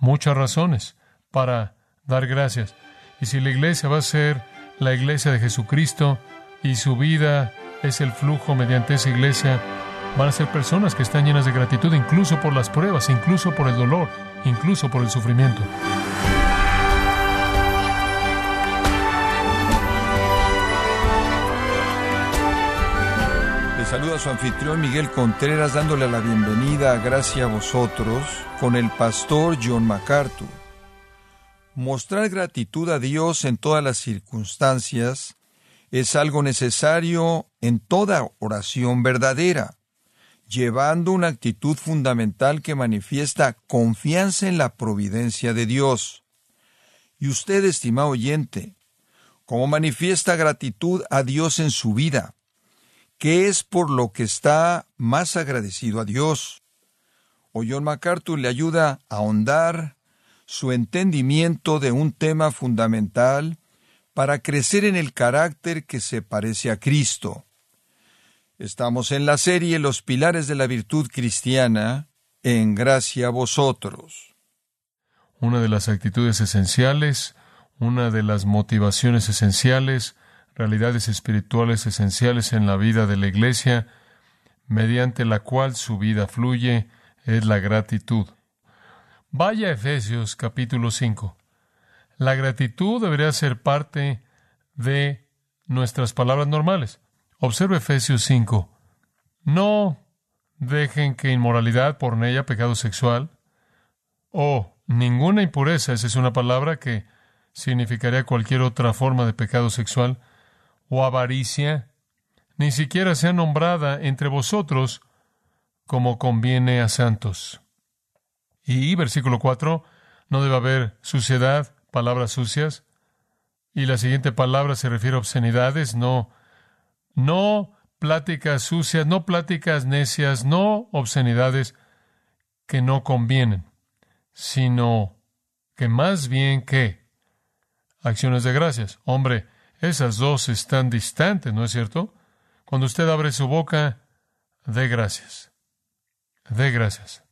muchas razones para dar gracias. Y si la iglesia va a ser la iglesia de Jesucristo y su vida es el flujo mediante esa iglesia, van a ser personas que están llenas de gratitud incluso por las pruebas, incluso por el dolor, incluso por el sufrimiento. Saluda su anfitrión Miguel Contreras dándole la bienvenida a Gracia a vosotros con el pastor John MacArthur. Mostrar gratitud a Dios en todas las circunstancias es algo necesario en toda oración verdadera, llevando una actitud fundamental que manifiesta confianza en la providencia de Dios. Y usted, estimado oyente, ¿cómo manifiesta gratitud a Dios en su vida? ¿Qué es por lo que está más agradecido a Dios? O John MacArthur le ayuda a ahondar su entendimiento de un tema fundamental para crecer en el carácter que se parece a Cristo. Estamos en la serie Los pilares de la virtud cristiana, en gracia a vosotros. Una de las actitudes esenciales, una de las motivaciones esenciales, realidades espirituales esenciales en la vida de la Iglesia, mediante la cual su vida fluye, es la gratitud. Vaya a Efesios capítulo 5. La gratitud debería ser parte de nuestras palabras normales. Observe Efesios 5. No dejen que inmoralidad, pornella, pecado sexual o ninguna impureza, esa es una palabra que significaría cualquier otra forma de pecado sexual, o avaricia, ni siquiera sea nombrada entre vosotros como conviene a santos. Y versículo 4, no debe haber suciedad, palabras sucias. Y la siguiente palabra se refiere a obscenidades, no, no pláticas sucias, no pláticas necias, no obscenidades que no convienen, sino que más bien que acciones de gracias. Hombre, esas dos están distantes, ¿no es cierto? Cuando usted abre su boca, dé gracias. Dé gracias.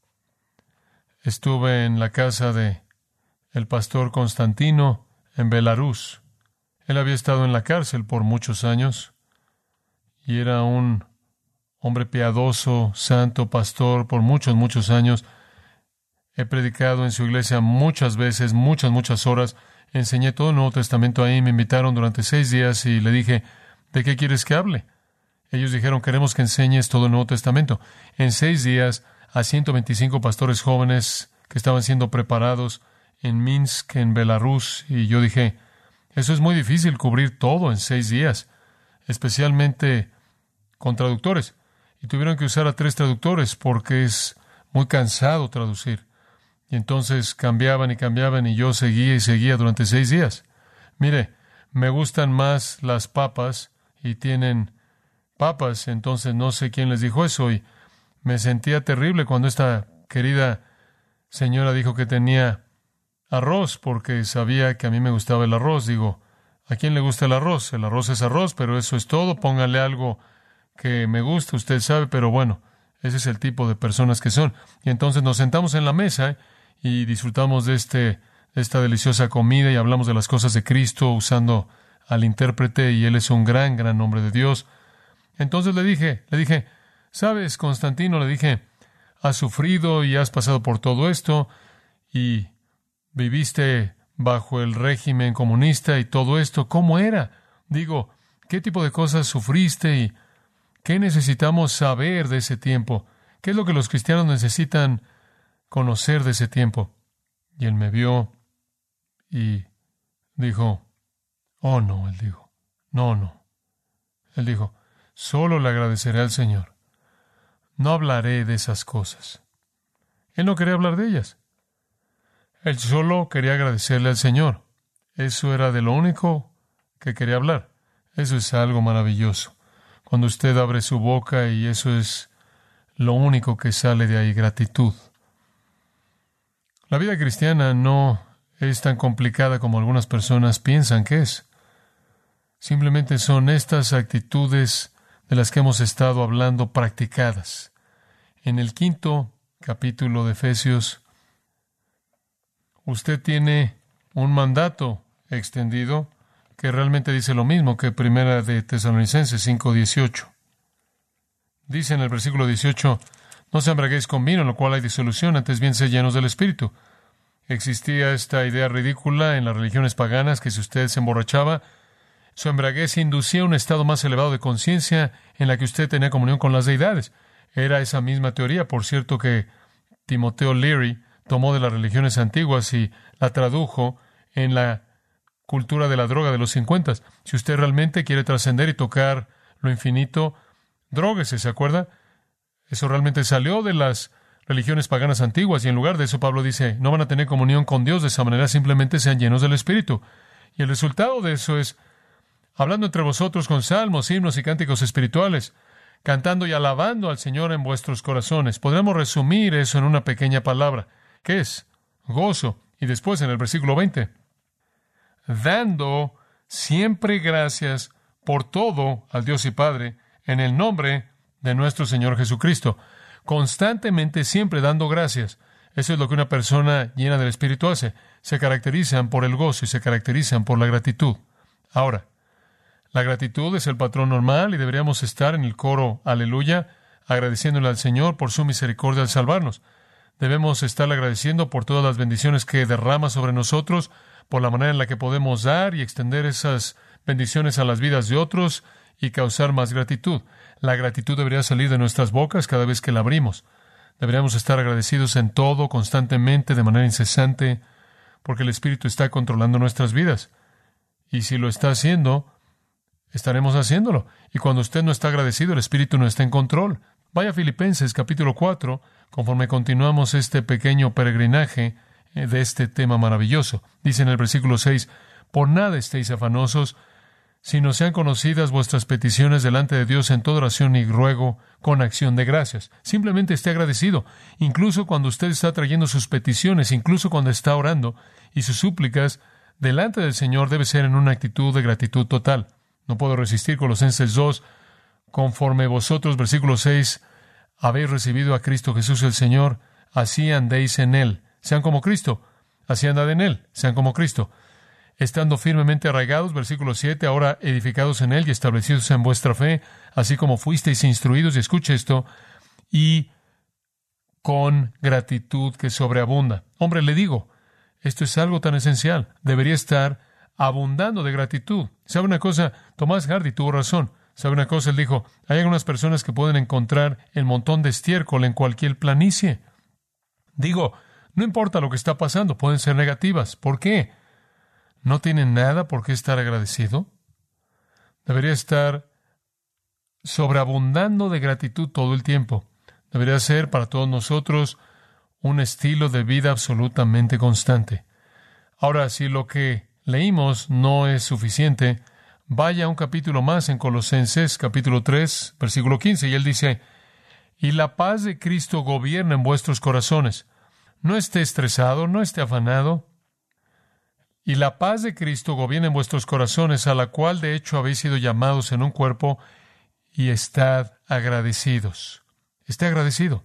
Estuve en la casa de el pastor Constantino en Belarus. Él había estado en la cárcel por muchos años y era un hombre piadoso, santo, pastor por muchos, muchos años. He predicado en su iglesia muchas veces, muchas, muchas horas. Enseñé todo el Nuevo Testamento ahí. Me invitaron durante seis días y le dije, ¿de qué quieres que hable? Ellos dijeron, queremos que enseñes todo el Nuevo Testamento. En seis días a 125 pastores jóvenes que estaban siendo preparados en Minsk, en Belarus, y yo dije, eso es muy difícil cubrir todo en seis días, especialmente con traductores. Y tuvieron que usar a tres traductores porque es muy cansado traducir. Y entonces cambiaban y cambiaban y yo seguía y seguía durante seis días. Mire, me gustan más las papas y tienen papas, entonces no sé quién les dijo eso y me sentía terrible cuando esta querida señora dijo que tenía arroz porque sabía que a mí me gustaba el arroz. Digo, ¿a quién le gusta el arroz? El arroz es arroz, pero eso es todo. Póngale algo que me gusta, usted sabe, pero bueno, ese es el tipo de personas que son. Y entonces nos sentamos en la mesa y disfrutamos de este esta deliciosa comida y hablamos de las cosas de Cristo usando al intérprete y él es un gran, gran hombre de Dios. Entonces le dije, le dije, sabes, Constantino, le dije, has sufrido y has pasado por todo esto y viviste bajo el régimen comunista y todo esto, ¿cómo era? Digo, ¿qué tipo de cosas sufriste y qué necesitamos saber de ese tiempo? ¿Qué es lo que los cristianos necesitan conocer de ese tiempo? Y él me vio y dijo, oh no, él dijo, no, no. Él dijo, solo le agradeceré al Señor. No hablaré de esas cosas. Él no quería hablar de ellas. Él solo quería agradecerle al Señor. Eso era de lo único que quería hablar. Eso es algo maravilloso. Cuando usted abre su boca y eso es lo único que sale de ahí, gratitud. La vida cristiana no es tan complicada como algunas personas piensan que es. Simplemente son estas actitudes de las que hemos estado hablando practicadas. En el quinto capítulo de Efesios usted tiene un mandato extendido que realmente dice lo mismo que Primera de Tesalonicenses 5:18. Dice en el versículo 18, no se embraguéis con vino, en lo cual hay disolución, antes bien se llenos del Espíritu. Existía esta idea ridícula en las religiones paganas que si usted se emborrachaba, su embraguez inducía un estado más elevado de conciencia en la que usted tenía comunión con las deidades. Era esa misma teoría, por cierto, que Timoteo Leary tomó de las religiones antiguas y la tradujo en la cultura de la droga de los 50. Si usted realmente quiere trascender y tocar lo infinito, Dróguese, ¿se acuerda? Eso realmente salió de las religiones paganas antiguas y en lugar de eso Pablo dice, no van a tener comunión con Dios de esa manera, simplemente sean llenos del Espíritu. Y el resultado de eso es, hablando entre vosotros con salmos, himnos y cánticos espirituales, cantando y alabando al Señor en vuestros corazones. Podremos resumir eso en una pequeña palabra. ¿Qué es? Gozo. Y después en el versículo 20, dando siempre gracias por todo al Dios y Padre, en el nombre de nuestro Señor Jesucristo, constantemente siempre dando gracias. Eso es lo que una persona llena del Espíritu hace. Se caracterizan por el gozo y se caracterizan por la gratitud. Ahora, la gratitud es el patrón normal y deberíamos estar en el coro aleluya, agradeciéndole al Señor por su misericordia al salvarnos. Debemos estar agradeciendo por todas las bendiciones que derrama sobre nosotros, por la manera en la que podemos dar y extender esas bendiciones a las vidas de otros, y causar más gratitud. La gratitud debería salir de nuestras bocas cada vez que la abrimos. Deberíamos estar agradecidos en todo, constantemente, de manera incesante, porque el Espíritu está controlando nuestras vidas. Y si lo está haciendo, estaremos haciéndolo. Y cuando usted no está agradecido, el Espíritu no está en control. Vaya Filipenses capítulo 4, conforme continuamos este pequeño peregrinaje eh, de este tema maravilloso. Dice en el versículo 6, por nada estéis afanosos, sino sean conocidas vuestras peticiones delante de Dios en toda oración y ruego con acción de gracias. Simplemente esté agradecido, incluso cuando usted está trayendo sus peticiones, incluso cuando está orando, y sus súplicas delante del Señor debe ser en una actitud de gratitud total. No puedo resistir Colosenses 2, conforme vosotros, versículo 6, habéis recibido a Cristo Jesús el Señor, así andéis en Él. Sean como Cristo, así andad en Él, sean como Cristo estando firmemente arraigados, versículo 7, ahora edificados en él y establecidos en vuestra fe, así como fuisteis instruidos, y escuche esto, y con gratitud que sobreabunda. Hombre, le digo, esto es algo tan esencial, debería estar abundando de gratitud. ¿Sabe una cosa? Tomás Hardy tuvo razón. ¿Sabe una cosa? Él dijo, hay algunas personas que pueden encontrar el montón de estiércol en cualquier planicie. Digo, no importa lo que está pasando, pueden ser negativas. ¿Por qué? ¿No tiene nada por qué estar agradecido? Debería estar sobreabundando de gratitud todo el tiempo. Debería ser para todos nosotros un estilo de vida absolutamente constante. Ahora, si lo que leímos no es suficiente, vaya un capítulo más en Colosenses, capítulo 3, versículo 15, y él dice, y la paz de Cristo gobierna en vuestros corazones. No esté estresado, no esté afanado, y la paz de Cristo gobierna en vuestros corazones, a la cual de hecho habéis sido llamados en un cuerpo, y estad agradecidos. Esté agradecido.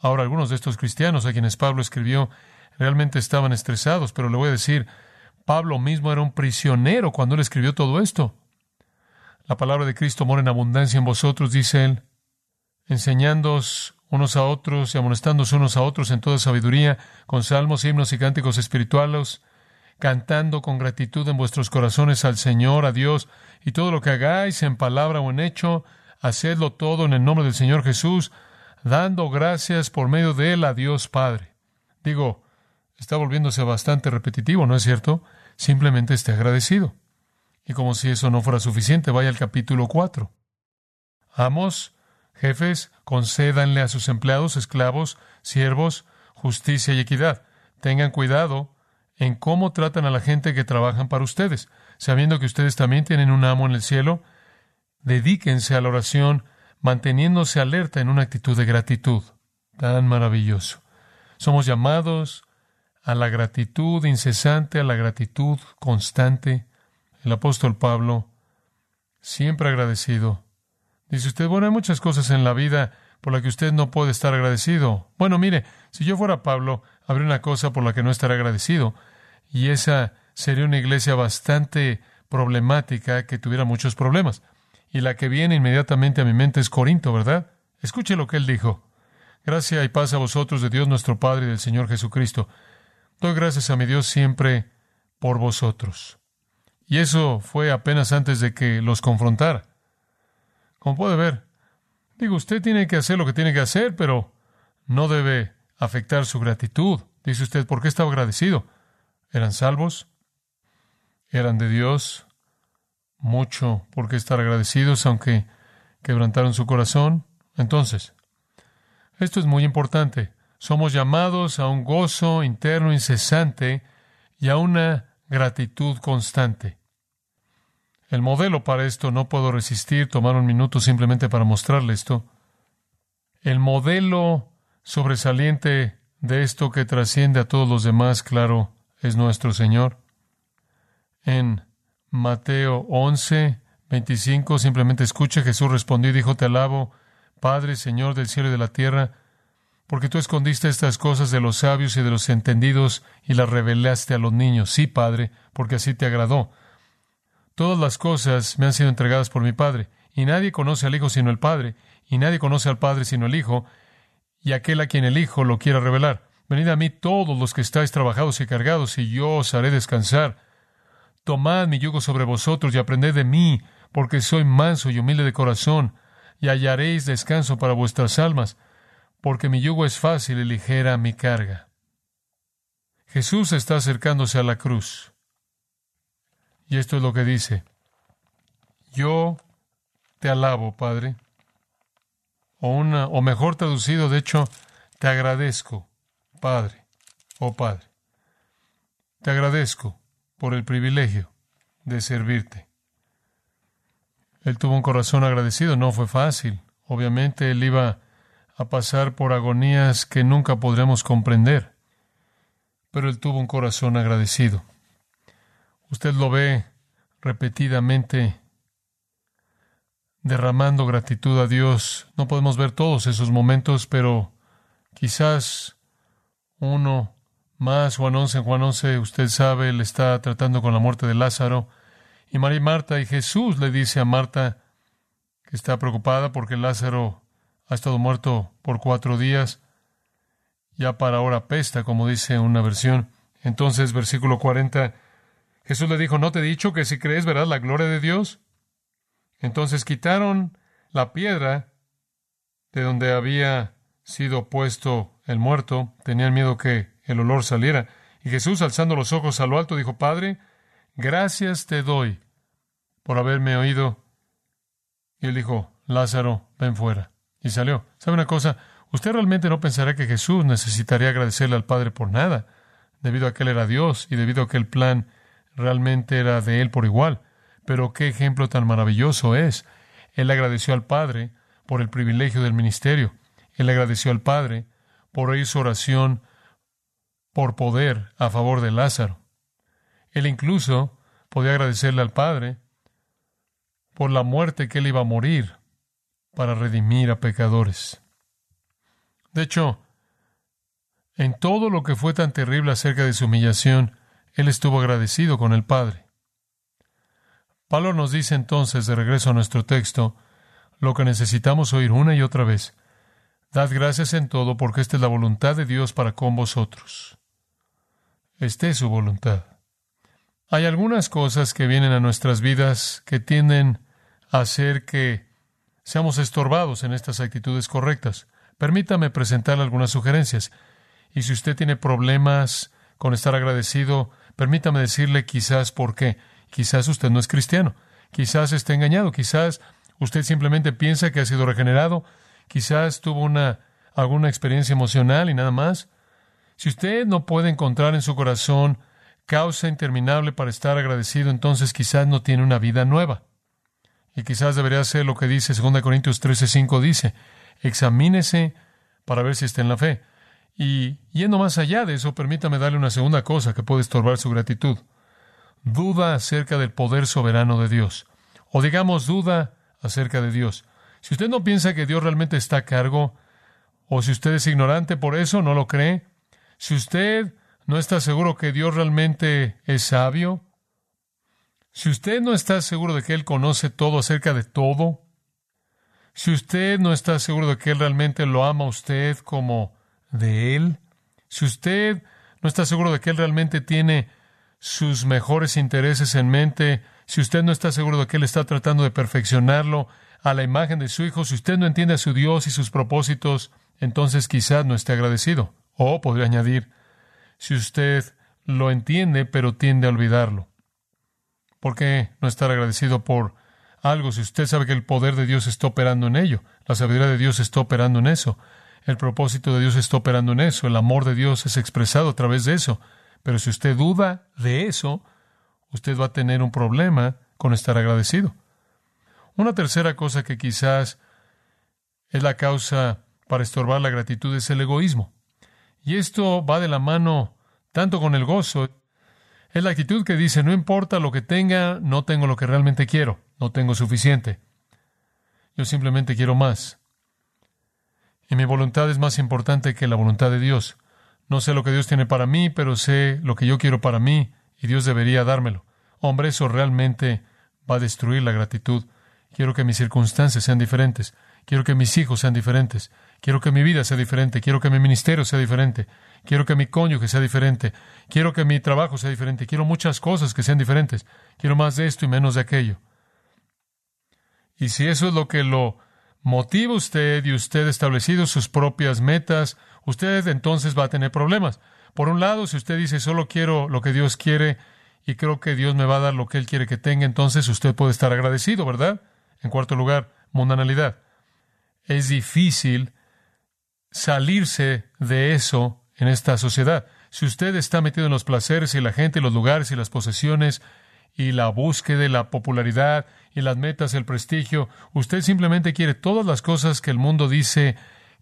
Ahora, algunos de estos cristianos a quienes Pablo escribió realmente estaban estresados, pero le voy a decir, Pablo mismo era un prisionero cuando él escribió todo esto. La palabra de Cristo mora en abundancia en vosotros, dice él, enseñándoos unos a otros y amonestándoos unos a otros en toda sabiduría, con salmos, himnos y cánticos espirituales, cantando con gratitud en vuestros corazones al Señor, a Dios, y todo lo que hagáis en palabra o en hecho, hacedlo todo en el nombre del Señor Jesús, dando gracias por medio de él a Dios Padre. Digo, está volviéndose bastante repetitivo, ¿no es cierto? Simplemente esté agradecido. Y como si eso no fuera suficiente, vaya al capítulo 4. Amos, jefes, concédanle a sus empleados, esclavos, siervos, justicia y equidad. Tengan cuidado en cómo tratan a la gente que trabajan para ustedes. Sabiendo que ustedes también tienen un amo en el cielo, dedíquense a la oración, manteniéndose alerta en una actitud de gratitud. Tan maravilloso. Somos llamados a la gratitud incesante, a la gratitud constante. El apóstol Pablo, siempre agradecido. Dice usted, bueno, hay muchas cosas en la vida por las que usted no puede estar agradecido. Bueno, mire, si yo fuera Pablo, habría una cosa por la que no estará agradecido, y esa sería una iglesia bastante problemática que tuviera muchos problemas. Y la que viene inmediatamente a mi mente es Corinto, ¿verdad? Escuche lo que él dijo. Gracia y paz a vosotros de Dios nuestro Padre y del Señor Jesucristo. Doy gracias a mi Dios siempre por vosotros. Y eso fue apenas antes de que los confrontara. Como puede ver, digo, usted tiene que hacer lo que tiene que hacer, pero no debe afectar su gratitud. Dice usted, ¿por qué estaba agradecido? ¿Eran salvos? ¿Eran de Dios? Mucho por qué estar agradecidos, aunque quebrantaron su corazón. Entonces, esto es muy importante. Somos llamados a un gozo interno incesante y a una gratitud constante. El modelo para esto, no puedo resistir tomar un minuto simplemente para mostrarle esto. El modelo sobresaliente de esto que trasciende a todos los demás, claro, es nuestro Señor. En Mateo 11, 25, simplemente escuche, Jesús respondió y dijo, te alabo, Padre, Señor del cielo y de la tierra, porque tú escondiste estas cosas de los sabios y de los entendidos y las revelaste a los niños. Sí, Padre, porque así te agradó. Todas las cosas me han sido entregadas por mi Padre, y nadie conoce al Hijo sino el Padre, y nadie conoce al Padre sino el Hijo, y aquel a quien el Hijo lo quiera revelar. Venid a mí todos los que estáis trabajados y cargados, y yo os haré descansar. Tomad mi yugo sobre vosotros y aprended de mí, porque soy manso y humilde de corazón, y hallaréis descanso para vuestras almas porque mi yugo es fácil y ligera mi carga. Jesús está acercándose a la cruz. Y esto es lo que dice. Yo te alabo, Padre. O una, o mejor traducido, de hecho, te agradezco, Padre, oh Padre. Te agradezco por el privilegio de servirte. Él tuvo un corazón agradecido, no fue fácil. Obviamente él iba a pasar por agonías que nunca podremos comprender. Pero él tuvo un corazón agradecido. Usted lo ve repetidamente derramando gratitud a Dios. No podemos ver todos esos momentos, pero quizás uno más, Juan 11, Juan 11, usted sabe, él está tratando con la muerte de Lázaro. Y María y Marta y Jesús le dice a Marta que está preocupada porque Lázaro ha estado muerto por cuatro días, ya para ahora pesta, como dice una versión. Entonces, versículo 40, Jesús le dijo, ¿no te he dicho que si crees verás la gloria de Dios? Entonces quitaron la piedra de donde había sido puesto el muerto, tenían miedo que el olor saliera. Y Jesús, alzando los ojos a lo alto, dijo, Padre, gracias te doy por haberme oído. Y él dijo, Lázaro, ven fuera y salió. ¿Sabe una cosa? Usted realmente no pensará que Jesús necesitaría agradecerle al Padre por nada, debido a que Él era Dios y debido a que el plan realmente era de Él por igual. Pero qué ejemplo tan maravilloso es. Él agradeció al Padre por el privilegio del ministerio. Él agradeció al Padre por oír su oración por poder a favor de Lázaro. Él incluso podía agradecerle al Padre por la muerte que él iba a morir para redimir a pecadores. De hecho, en todo lo que fue tan terrible acerca de su humillación, él estuvo agradecido con el Padre. Pablo nos dice entonces, de regreso a nuestro texto, lo que necesitamos oír una y otra vez. Dad gracias en todo porque esta es la voluntad de Dios para con vosotros. Esta es su voluntad. Hay algunas cosas que vienen a nuestras vidas que tienden a hacer que seamos estorbados en estas actitudes correctas. Permítame presentarle algunas sugerencias. Y si usted tiene problemas con estar agradecido, permítame decirle quizás por qué. Quizás usted no es cristiano. Quizás esté engañado. Quizás usted simplemente piensa que ha sido regenerado. Quizás tuvo una alguna experiencia emocional y nada más. Si usted no puede encontrar en su corazón causa interminable para estar agradecido, entonces quizás no tiene una vida nueva. Y quizás debería ser lo que dice 2 Corintios 13:5 dice, examínese para ver si está en la fe. Y yendo más allá de eso, permítame darle una segunda cosa que puede estorbar su gratitud. Duda acerca del poder soberano de Dios. O digamos, duda acerca de Dios. Si usted no piensa que Dios realmente está a cargo, o si usted es ignorante por eso, no lo cree, Si usted no está seguro que Dios realmente es sabio, si usted no está seguro de que Él conoce todo acerca de todo, si usted no está seguro de que Él realmente lo ama a usted como de Él, si usted no está seguro de que Él realmente tiene sus mejores intereses en mente, si usted no está seguro de que Él está tratando de perfeccionarlo a la imagen de su Hijo, si usted no entiende a su Dios y sus propósitos, entonces quizás no esté agradecido. O podría añadir, si usted lo entiende pero tiende a olvidarlo. ¿Por qué no estar agradecido por algo si usted sabe que el poder de Dios está operando en ello? La sabiduría de Dios está operando en eso. El propósito de Dios está operando en eso. El amor de Dios es expresado a través de eso. Pero si usted duda de eso, usted va a tener un problema con estar agradecido. Una tercera cosa que quizás es la causa para estorbar la gratitud es el egoísmo. Y esto va de la mano tanto con el gozo. Es la actitud que dice, no importa lo que tenga, no tengo lo que realmente quiero, no tengo suficiente. Yo simplemente quiero más. Y mi voluntad es más importante que la voluntad de Dios. No sé lo que Dios tiene para mí, pero sé lo que yo quiero para mí, y Dios debería dármelo. Hombre, eso realmente va a destruir la gratitud. Quiero que mis circunstancias sean diferentes. Quiero que mis hijos sean diferentes. Quiero que mi vida sea diferente. Quiero que mi ministerio sea diferente. Quiero que mi cónyuge sea diferente. Quiero que mi trabajo sea diferente. Quiero muchas cosas que sean diferentes. Quiero más de esto y menos de aquello. Y si eso es lo que lo motiva usted y usted establecido sus propias metas, usted entonces va a tener problemas. Por un lado, si usted dice solo quiero lo que Dios quiere y creo que Dios me va a dar lo que Él quiere que tenga, entonces usted puede estar agradecido, ¿verdad? En cuarto lugar, mundanalidad. Es difícil salirse de eso en esta sociedad. Si usted está metido en los placeres y la gente, los lugares y las posesiones y la búsqueda de la popularidad y las metas, el prestigio, usted simplemente quiere todas las cosas que el mundo dice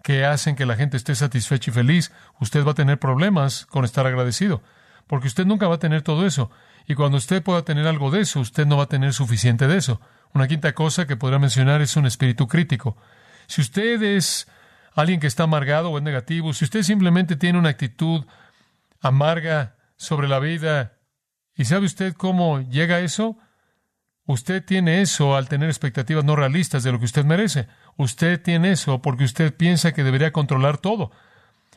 que hacen que la gente esté satisfecha y feliz, usted va a tener problemas con estar agradecido, porque usted nunca va a tener todo eso. Y cuando usted pueda tener algo de eso, usted no va a tener suficiente de eso. Una quinta cosa que podría mencionar es un espíritu crítico. Si usted es alguien que está amargado o es negativo, si usted simplemente tiene una actitud amarga sobre la vida, ¿y sabe usted cómo llega eso? Usted tiene eso al tener expectativas no realistas de lo que usted merece. Usted tiene eso porque usted piensa que debería controlar todo.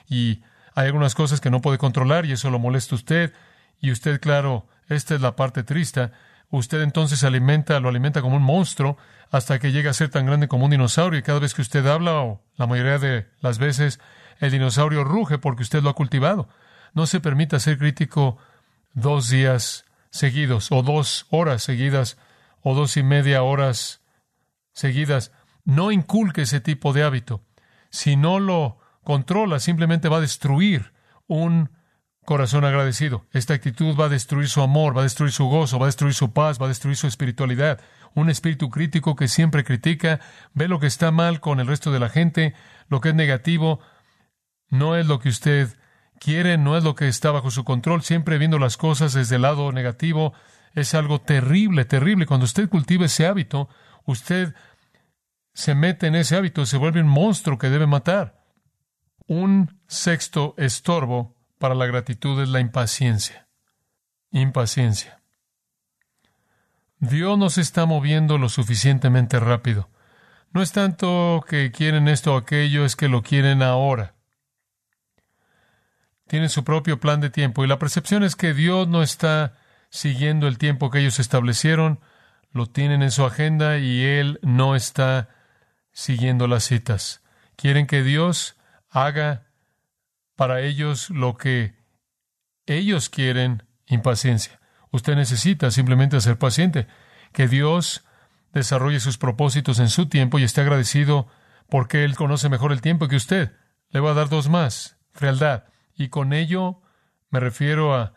Y hay algunas cosas que no puede controlar y eso lo molesta a usted. Y usted, claro, esta es la parte triste. Usted entonces alimenta, lo alimenta como un monstruo hasta que llega a ser tan grande como un dinosaurio y cada vez que usted habla, o la mayoría de las veces, el dinosaurio ruge porque usted lo ha cultivado. No se permita ser crítico dos días seguidos o dos horas seguidas o dos y media horas seguidas. No inculque ese tipo de hábito. Si no lo controla, simplemente va a destruir un corazón agradecido. Esta actitud va a destruir su amor, va a destruir su gozo, va a destruir su paz, va a destruir su espiritualidad. Un espíritu crítico que siempre critica, ve lo que está mal con el resto de la gente, lo que es negativo, no es lo que usted quiere, no es lo que está bajo su control, siempre viendo las cosas desde el lado negativo, es algo terrible, terrible. Cuando usted cultiva ese hábito, usted se mete en ese hábito, se vuelve un monstruo que debe matar. Un sexto estorbo para la gratitud es la impaciencia. Impaciencia. Dios no se está moviendo lo suficientemente rápido. No es tanto que quieren esto o aquello, es que lo quieren ahora. Tienen su propio plan de tiempo y la percepción es que Dios no está siguiendo el tiempo que ellos establecieron, lo tienen en su agenda y Él no está siguiendo las citas. Quieren que Dios haga para ellos lo que ellos quieren, impaciencia. Usted necesita simplemente ser paciente, que Dios desarrolle sus propósitos en su tiempo y esté agradecido porque Él conoce mejor el tiempo que usted. Le voy a dar dos más, frialdad. Y con ello me refiero a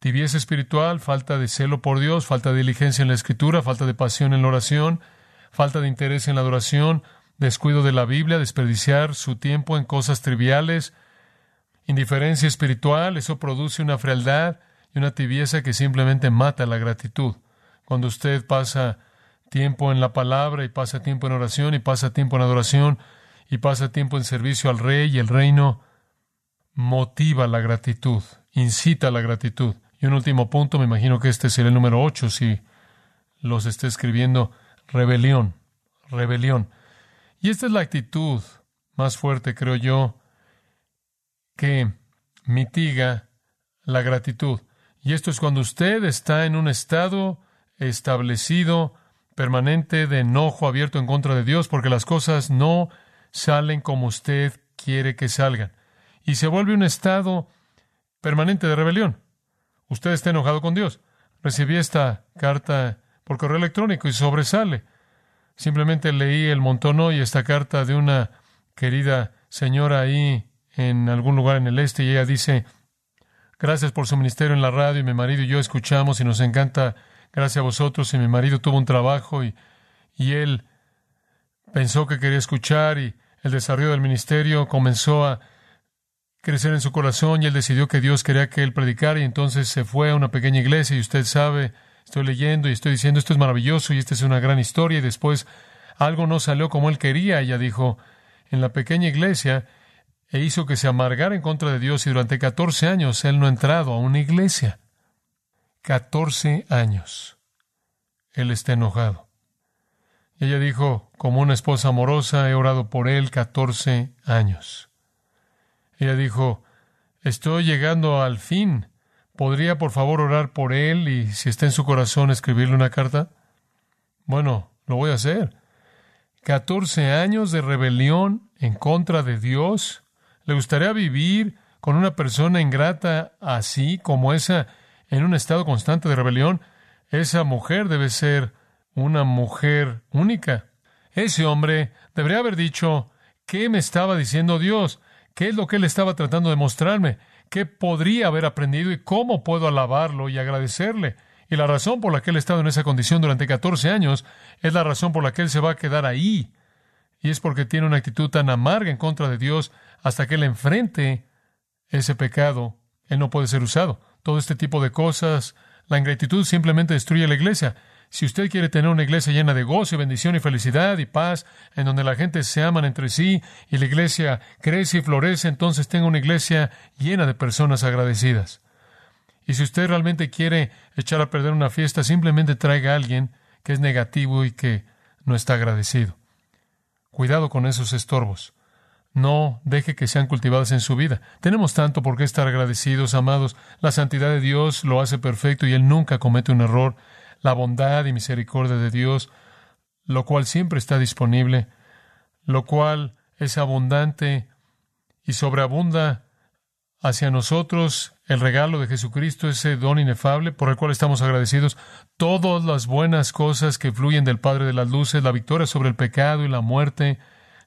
tibieza espiritual, falta de celo por Dios, falta de diligencia en la escritura, falta de pasión en la oración, falta de interés en la adoración, descuido de la Biblia, desperdiciar su tiempo en cosas triviales, indiferencia espiritual, eso produce una frialdad y una tibieza que simplemente mata la gratitud. Cuando usted pasa tiempo en la palabra y pasa tiempo en oración y pasa tiempo en adoración y pasa tiempo en servicio al rey y el reino, motiva la gratitud, incita la gratitud. Y un último punto, me imagino que este será el número 8 si los esté escribiendo, rebelión, rebelión. Y esta es la actitud más fuerte, creo yo, que mitiga la gratitud. Y esto es cuando usted está en un estado establecido, permanente, de enojo abierto en contra de Dios, porque las cosas no salen como usted quiere que salgan. Y se vuelve un estado permanente de rebelión. Usted está enojado con Dios. Recibí esta carta por correo electrónico y sobresale. Simplemente leí el montón hoy esta carta de una querida señora ahí en algún lugar en el este y ella dice, gracias por su ministerio en la radio y mi marido y yo escuchamos y nos encanta, gracias a vosotros y mi marido tuvo un trabajo y, y él pensó que quería escuchar y el desarrollo del ministerio comenzó a crecer en su corazón y él decidió que Dios quería que él predicara y entonces se fue a una pequeña iglesia y usted sabe, estoy leyendo y estoy diciendo esto es maravilloso y esta es una gran historia y después algo no salió como él quería. Ella dijo, en la pequeña iglesia e hizo que se amargara en contra de Dios y durante 14 años él no ha entrado a una iglesia. 14 años. Él está enojado. Y ella dijo, como una esposa amorosa, he orado por él 14 años. Ella dijo, estoy llegando al fin. ¿Podría por favor orar por él y si está en su corazón escribirle una carta? Bueno, lo voy a hacer. Catorce años de rebelión en contra de Dios. ¿Le gustaría vivir con una persona ingrata así como esa en un estado constante de rebelión? Esa mujer debe ser una mujer única. Ese hombre debería haber dicho, ¿qué me estaba diciendo Dios? ¿Qué es lo que él estaba tratando de mostrarme? ¿Qué podría haber aprendido y cómo puedo alabarlo y agradecerle? Y la razón por la que él ha estado en esa condición durante 14 años es la razón por la que él se va a quedar ahí. Y es porque tiene una actitud tan amarga en contra de Dios hasta que él enfrente ese pecado. Él no puede ser usado. Todo este tipo de cosas, la ingratitud simplemente destruye la iglesia. Si usted quiere tener una iglesia llena de gozo, bendición y felicidad y paz, en donde la gente se aman entre sí y la iglesia crece y florece, entonces tenga una iglesia llena de personas agradecidas. Y si usted realmente quiere echar a perder una fiesta, simplemente traiga a alguien que es negativo y que no está agradecido. Cuidado con esos estorbos. No deje que sean cultivadas en su vida. Tenemos tanto por qué estar agradecidos, amados. La santidad de Dios lo hace perfecto y Él nunca comete un error la bondad y misericordia de Dios, lo cual siempre está disponible, lo cual es abundante y sobreabunda hacia nosotros el regalo de Jesucristo, ese don inefable por el cual estamos agradecidos, todas las buenas cosas que fluyen del Padre de las Luces, la victoria sobre el pecado y la muerte,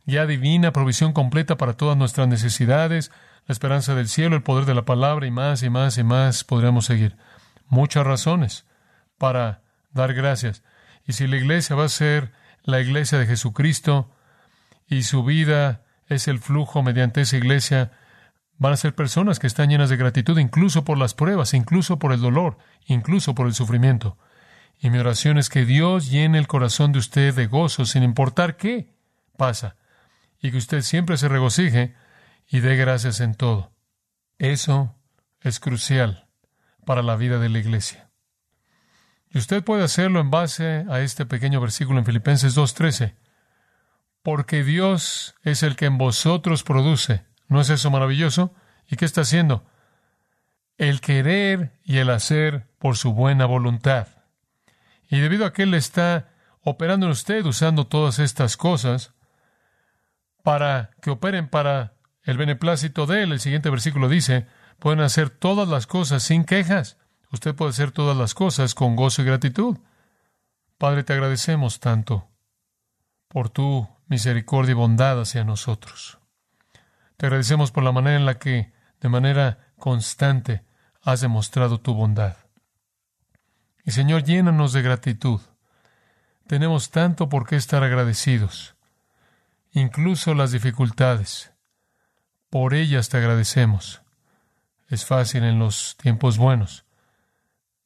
ya divina, provisión completa para todas nuestras necesidades, la esperanza del cielo, el poder de la palabra y más y más y más podríamos seguir. Muchas razones para dar gracias. Y si la iglesia va a ser la iglesia de Jesucristo y su vida es el flujo mediante esa iglesia, van a ser personas que están llenas de gratitud incluso por las pruebas, incluso por el dolor, incluso por el sufrimiento. Y mi oración es que Dios llene el corazón de usted de gozo sin importar qué pasa, y que usted siempre se regocije y dé gracias en todo. Eso es crucial para la vida de la iglesia. Y usted puede hacerlo en base a este pequeño versículo en Filipenses 2.13. Porque Dios es el que en vosotros produce. ¿No es eso maravilloso? ¿Y qué está haciendo? El querer y el hacer por su buena voluntad. Y debido a que Él está operando en usted usando todas estas cosas para que operen para el beneplácito de Él, el siguiente versículo dice, pueden hacer todas las cosas sin quejas Usted puede hacer todas las cosas con gozo y gratitud. Padre, te agradecemos tanto por tu misericordia y bondad hacia nosotros. Te agradecemos por la manera en la que, de manera constante, has demostrado tu bondad. Y Señor, llénanos de gratitud. Tenemos tanto por qué estar agradecidos, incluso las dificultades. Por ellas te agradecemos. Es fácil en los tiempos buenos.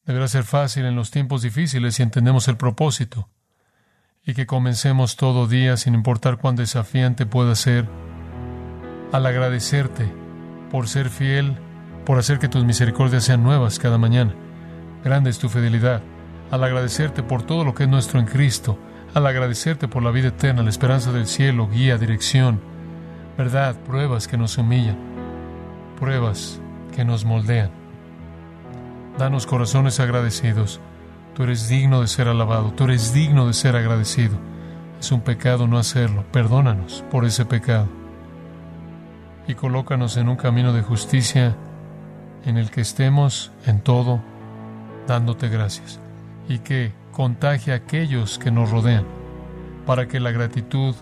Deberá ser fácil en los tiempos difíciles si entendemos el propósito y que comencemos todo día, sin importar cuán desafiante pueda ser, al agradecerte por ser fiel, por hacer que tus misericordias sean nuevas cada mañana. Grande es tu fidelidad. Al agradecerte por todo lo que es nuestro en Cristo, al agradecerte por la vida eterna, la esperanza del cielo, guía, dirección, verdad, pruebas que nos humillan, pruebas que nos moldean. Danos corazones agradecidos. Tú eres digno de ser alabado, tú eres digno de ser agradecido. Es un pecado no hacerlo. Perdónanos por ese pecado. Y colócanos en un camino de justicia en el que estemos en todo dándote gracias y que contagie a aquellos que nos rodean para que la gratitud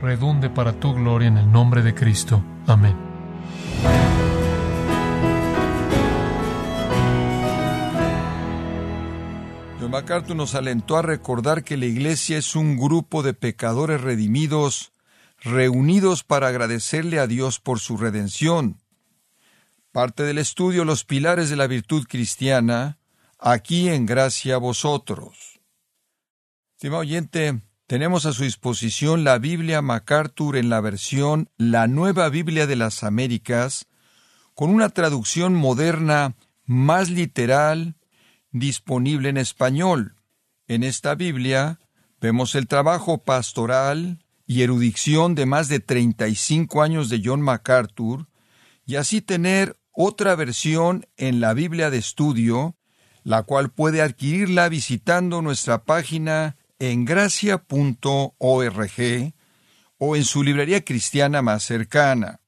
redunde para tu gloria en el nombre de Cristo. Amén. MacArthur nos alentó a recordar que la iglesia es un grupo de pecadores redimidos reunidos para agradecerle a Dios por su redención. Parte del estudio Los pilares de la virtud cristiana, aquí en gracia a vosotros. Estimado oyente, tenemos a su disposición la Biblia MacArthur en la versión La Nueva Biblia de las Américas, con una traducción moderna más literal, disponible en español. En esta Biblia vemos el trabajo pastoral y erudición de más de 35 años de John MacArthur, y así tener otra versión en la Biblia de estudio, la cual puede adquirirla visitando nuestra página en gracia.org o en su librería cristiana más cercana.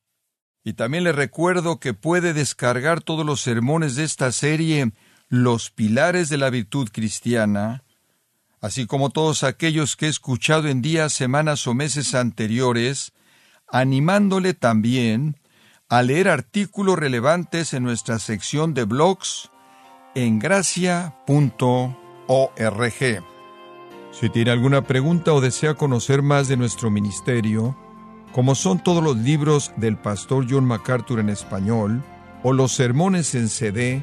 Y también le recuerdo que puede descargar todos los sermones de esta serie Los Pilares de la Virtud Cristiana, así como todos aquellos que he escuchado en días, semanas o meses anteriores, animándole también a leer artículos relevantes en nuestra sección de blogs en gracia.org. Si tiene alguna pregunta o desea conocer más de nuestro ministerio, como son todos los libros del pastor John MacArthur en español, o los sermones en CD